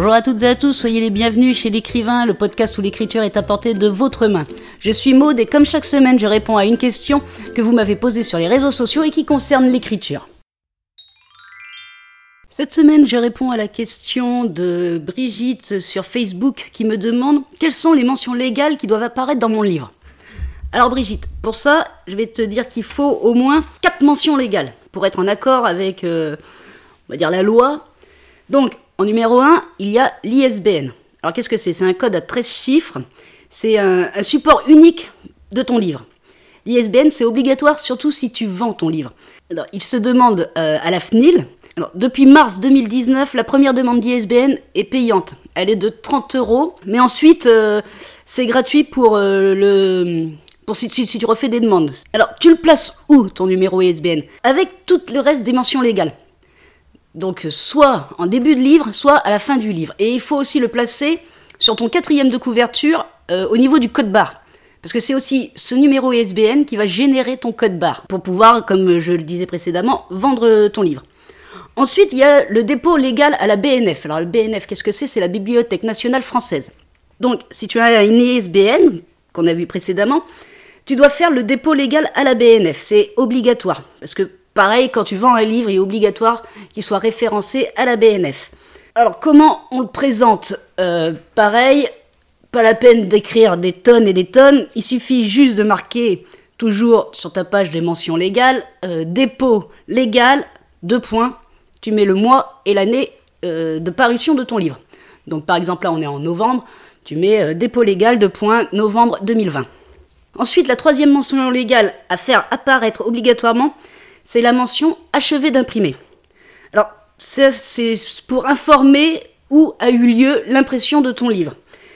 Bonjour à toutes et à tous, soyez les bienvenus chez l'écrivain, le podcast où l'écriture est à portée de votre main. Je suis Maude et comme chaque semaine, je réponds à une question que vous m'avez posée sur les réseaux sociaux et qui concerne l'écriture. Cette semaine, je réponds à la question de Brigitte sur Facebook qui me demande quelles sont les mentions légales qui doivent apparaître dans mon livre? Alors Brigitte, pour ça, je vais te dire qu'il faut au moins quatre mentions légales pour être en accord avec, euh, on va dire, la loi. Donc, en numéro 1, il y a l'ISBN. Alors qu'est-ce que c'est? C'est un code à 13 chiffres. C'est un, support unique de ton livre. L'ISBN, c'est obligatoire surtout si tu vends ton livre. Alors, il se demande euh, à la FNIL. Alors, depuis mars 2019, la première demande d'ISBN est payante. Elle est de 30 euros. Mais ensuite, euh, c'est gratuit pour le pour si, si, tu refais des demandes. Alors, tu le places où ton numéro ISBN Avec tout le reste des mentions légales. Donc, soit en début de livre, soit à la fin du livre. Et il faut aussi le placer sur ton quatrième de couverture euh, au niveau du code barre. Parce que c'est aussi ce numéro ISBN qui va générer ton code barre pour pouvoir, comme je le disais précédemment, vendre ton livre. Ensuite, il y a le dépôt légal à la BNF. Alors, le BNF, qu'est-ce que c'est? C'est la Bibliothèque nationale française. Donc, si tu as une ISBN, qu'on a vu précédemment, tu dois faire le dépôt légal à la BNF. C'est obligatoire. Parce que pareil, quand tu vends un livre, il est obligatoire qu'il soit référencé à la BNF. Alors comment on le présente euh, Pareil, pas la peine d'écrire des tonnes et des tonnes. Il suffit juste de marquer toujours sur ta page des mentions légales, euh, dépôt légal, deux points. Tu mets le mois et l'année euh, de parution de ton livre. Donc par exemple là on est en novembre, tu mets dépôt légal, deux points, novembre 2020. Ensuite, la troisième mention légale à faire apparaître obligatoirement, c'est la mention achevé d'imprimer. Alors, c'est pour informer où a eu lieu l'impression de ton livre.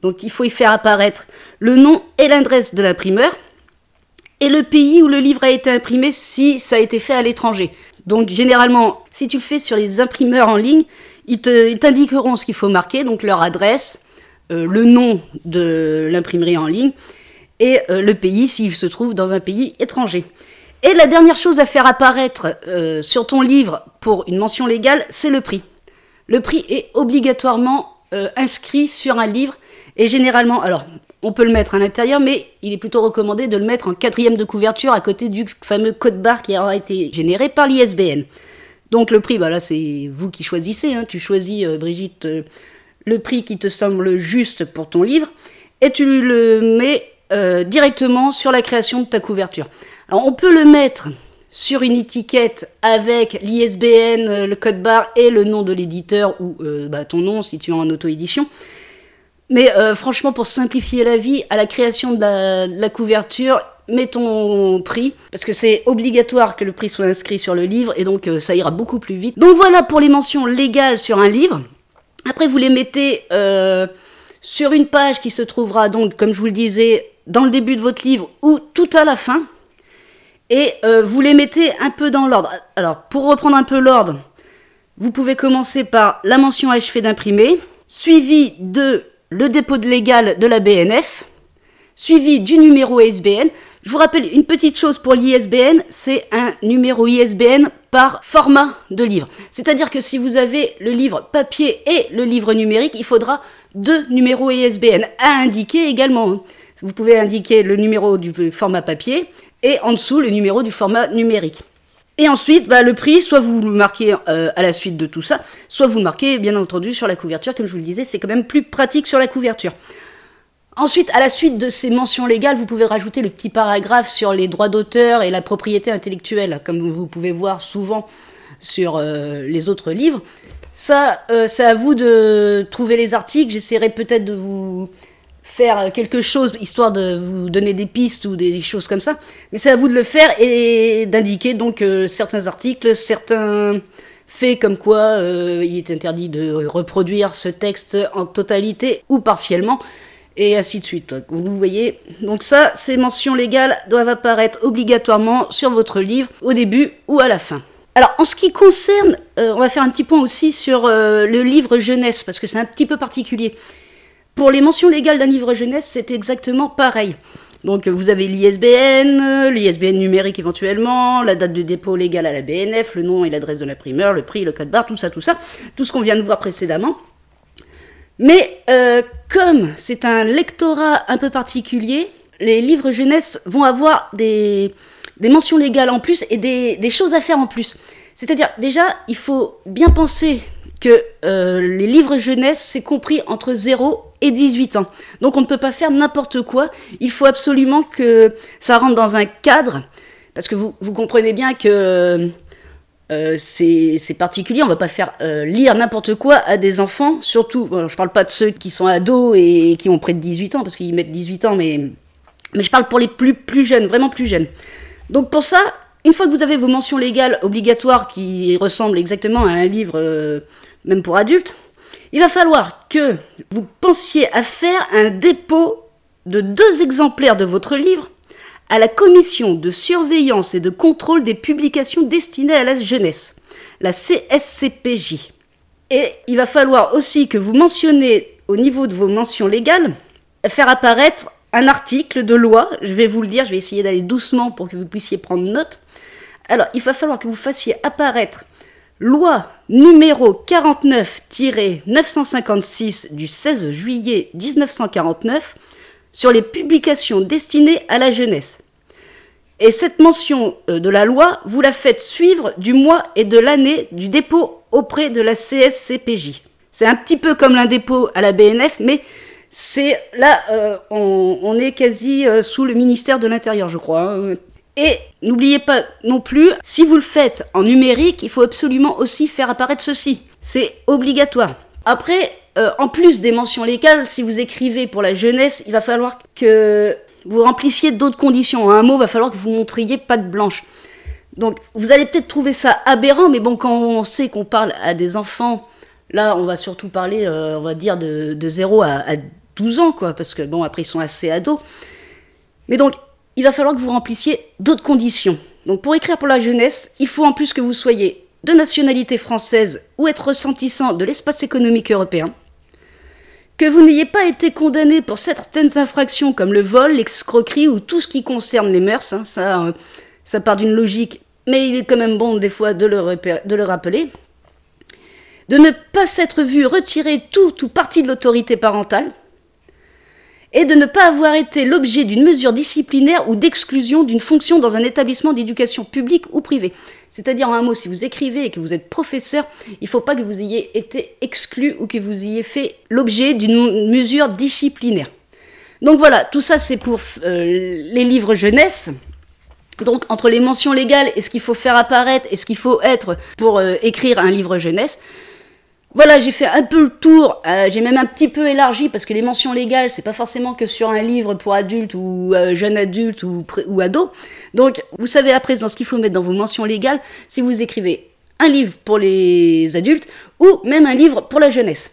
Donc, il faut y faire apparaître le nom et l'adresse de l'imprimeur et le pays où le livre a été imprimé si ça a été fait à l'étranger. Donc, généralement, si tu le fais sur les imprimeurs en ligne, ils t'indiqueront ce qu'il faut marquer, donc leur adresse, euh, le nom de l'imprimerie en ligne et euh, le pays s'il se trouve dans un pays étranger. Et la dernière chose à faire apparaître euh, sur ton livre pour une mention légale, c'est le prix. Le prix est obligatoirement euh, inscrit sur un livre et généralement, alors on peut le mettre à l'intérieur, mais il est plutôt recommandé de le mettre en quatrième de couverture à côté du fameux code barre qui aura été généré par l'ISBN. Donc le prix, bah là c'est vous qui choisissez, hein. tu choisis Brigitte le prix qui te semble juste pour ton livre et tu le mets euh, directement sur la création de ta couverture. On peut le mettre sur une étiquette avec l'ISBN, euh, le code barre et le nom de l'éditeur ou euh, bah, ton nom si tu es en auto-édition. Mais franchement, pour simplifier la vie, à la création de la, couverture, mets ton prix, parce que c'est obligatoire que le prix soit inscrit sur le livre, et donc ça ira beaucoup plus vite. Donc voilà pour les mentions légales sur un livre. Après, vous les mettez sur une page qui se trouvera donc, comme je vous le disais, dans le début de votre livre ou tout à la fin. Et euh, vous les mettez un peu dans l'ordre. Alors, pour reprendre un peu l'ordre, vous pouvez commencer par la mention achevée d'imprimer, suivi de le dépôt de légal de la BNF, suivi du numéro ISBN. Je vous rappelle une petite chose pour l'ISBN, c'est un numéro ISBN par format de livre. C'est-à-dire que si vous avez le livre papier et le livre numérique, il faudra deux numéros ISBN à indiquer également vous pouvez indiquer le numéro du format papier et en dessous le numéro du format numérique. Et ensuite, bah, le prix, soit vous le marquez euh, à la suite de tout ça, soit vous le marquez bien entendu sur la couverture, comme je vous le disais, c'est quand même plus pratique sur la couverture. Ensuite, à la suite de ces mentions légales, vous pouvez rajouter le petit paragraphe sur les droits d'auteur et la propriété intellectuelle, comme vous pouvez voir souvent sur euh, les autres livres. Ça, euh, c'est à vous de trouver les articles. J'essaierai peut-être de vous faire quelque chose histoire de vous donner des pistes ou des choses comme ça. Mais c'est à vous de le faire et d'indiquer donc euh, certains articles, certains faits comme quoi euh, il est interdit de reproduire ce texte en totalité ou partiellement et ainsi de suite. Vous voyez, donc ça, ces mentions légales doivent apparaître obligatoirement sur votre livre au début ou à la fin. Alors, en ce qui concerne, euh, on va faire un petit point aussi sur le livre jeunesse, parce que c'est un petit peu particulier. Pour les mentions légales d'un livre jeunesse, c'est exactement pareil. Donc vous avez l'ISBN, l'ISBN numérique éventuellement, la date de dépôt légal à la BNF, le nom et l'adresse de l'imprimeur, le prix, le code barre, tout ça, tout ça, tout ce qu'on vient de voir précédemment. Mais euh, comme c'est un lectorat un peu particulier, les livres jeunesse vont avoir des, mentions légales en plus et des, choses à faire en plus. C'est-à-dire, déjà, il faut bien penser que euh, les livres jeunesse, c'est compris entre 0 et 18 ans. Donc on ne peut pas faire n'importe quoi. Il faut absolument que ça rentre dans un cadre. Parce que vous, comprenez bien que euh, c'est particulier, on va pas faire euh, lire n'importe quoi à des enfants, surtout, je parle pas de ceux qui sont ados et qui ont près de 18 ans, parce qu'ils mettent 18 ans, mais, je parle pour les plus, plus jeunes, vraiment plus jeunes. Donc pour ça, une fois que vous avez vos mentions légales obligatoires qui ressemblent exactement à un livre, euh, même pour adultes, il va falloir que vous pensiez à faire un dépôt de deux exemplaires de votre livre à la commission de surveillance et de contrôle des publications destinées à la jeunesse, la CSCPJ. Et il va falloir aussi que vous mentionnez au niveau de vos mentions légales, faire apparaître un article de loi, je vais vous le dire, je vais essayer d'aller doucement pour que vous puissiez prendre note. Alors, il va falloir que vous fassiez apparaître loi numéro 49-956 du 16 juillet 1949 sur les publications destinées à la jeunesse. Et cette mention euh, de la loi, vous la faites suivre du mois et de l'année du dépôt auprès de la CSCPJ. C'est un petit peu comme l'un dépôt à la BNF, mais c'est là, euh, on, est quasi euh, sous le ministère de l'Intérieur, je crois. Hein. Et n'oubliez pas non plus, si vous le faites en numérique, il faut absolument aussi faire apparaître ceci. C'est obligatoire. Après, euh, en plus des mentions légales, si vous écrivez pour la jeunesse, il va falloir que vous remplissiez d'autres conditions. un mot, il va falloir que vous montriez patte blanche. Donc, vous allez peut-être trouver ça aberrant, mais bon, quand on sait qu'on parle à des enfants, là, on va surtout parler, euh, on va dire, de, 0 à, à 12 ans, quoi, parce que bon, après, ils sont assez ados. Mais donc, il va falloir que vous remplissiez d'autres conditions. Donc, pour écrire pour la jeunesse, il faut en plus que vous soyez de nationalité française ou être ressentissant de l'espace économique européen que vous n'ayez pas été condamné pour certaines infractions comme le vol, l'excroquerie ou tout ce qui concerne les mœurs, hein, ça, euh, ça part d'une logique, mais il est quand même bon des fois de le, de le rappeler, de ne pas s'être vu retirer tout ou partie de l'autorité parentale, et de ne pas avoir été l'objet d'une mesure disciplinaire ou d'exclusion d'une fonction dans un établissement d'éducation publique ou privé. C'est-à-dire, en un mot, si vous écrivez et que vous êtes professeur, il ne faut pas que vous ayez été exclu ou que vous ayez fait l'objet d'une mesure disciplinaire. Donc voilà, tout ça c'est pour euh, les livres jeunesse. Donc entre les mentions légales et ce qu'il faut faire apparaître et ce qu'il faut être pour euh, écrire un livre jeunesse, voilà, j'ai fait un peu le tour, euh, j'ai même un petit peu élargi parce que les mentions légales, c'est pas forcément que sur un livre pour adultes ou euh, jeunes adultes ou, ou ados. Donc, vous savez à présent ce qu'il faut mettre dans vos mentions légales si vous écrivez un livre pour les adultes ou même un livre pour la jeunesse.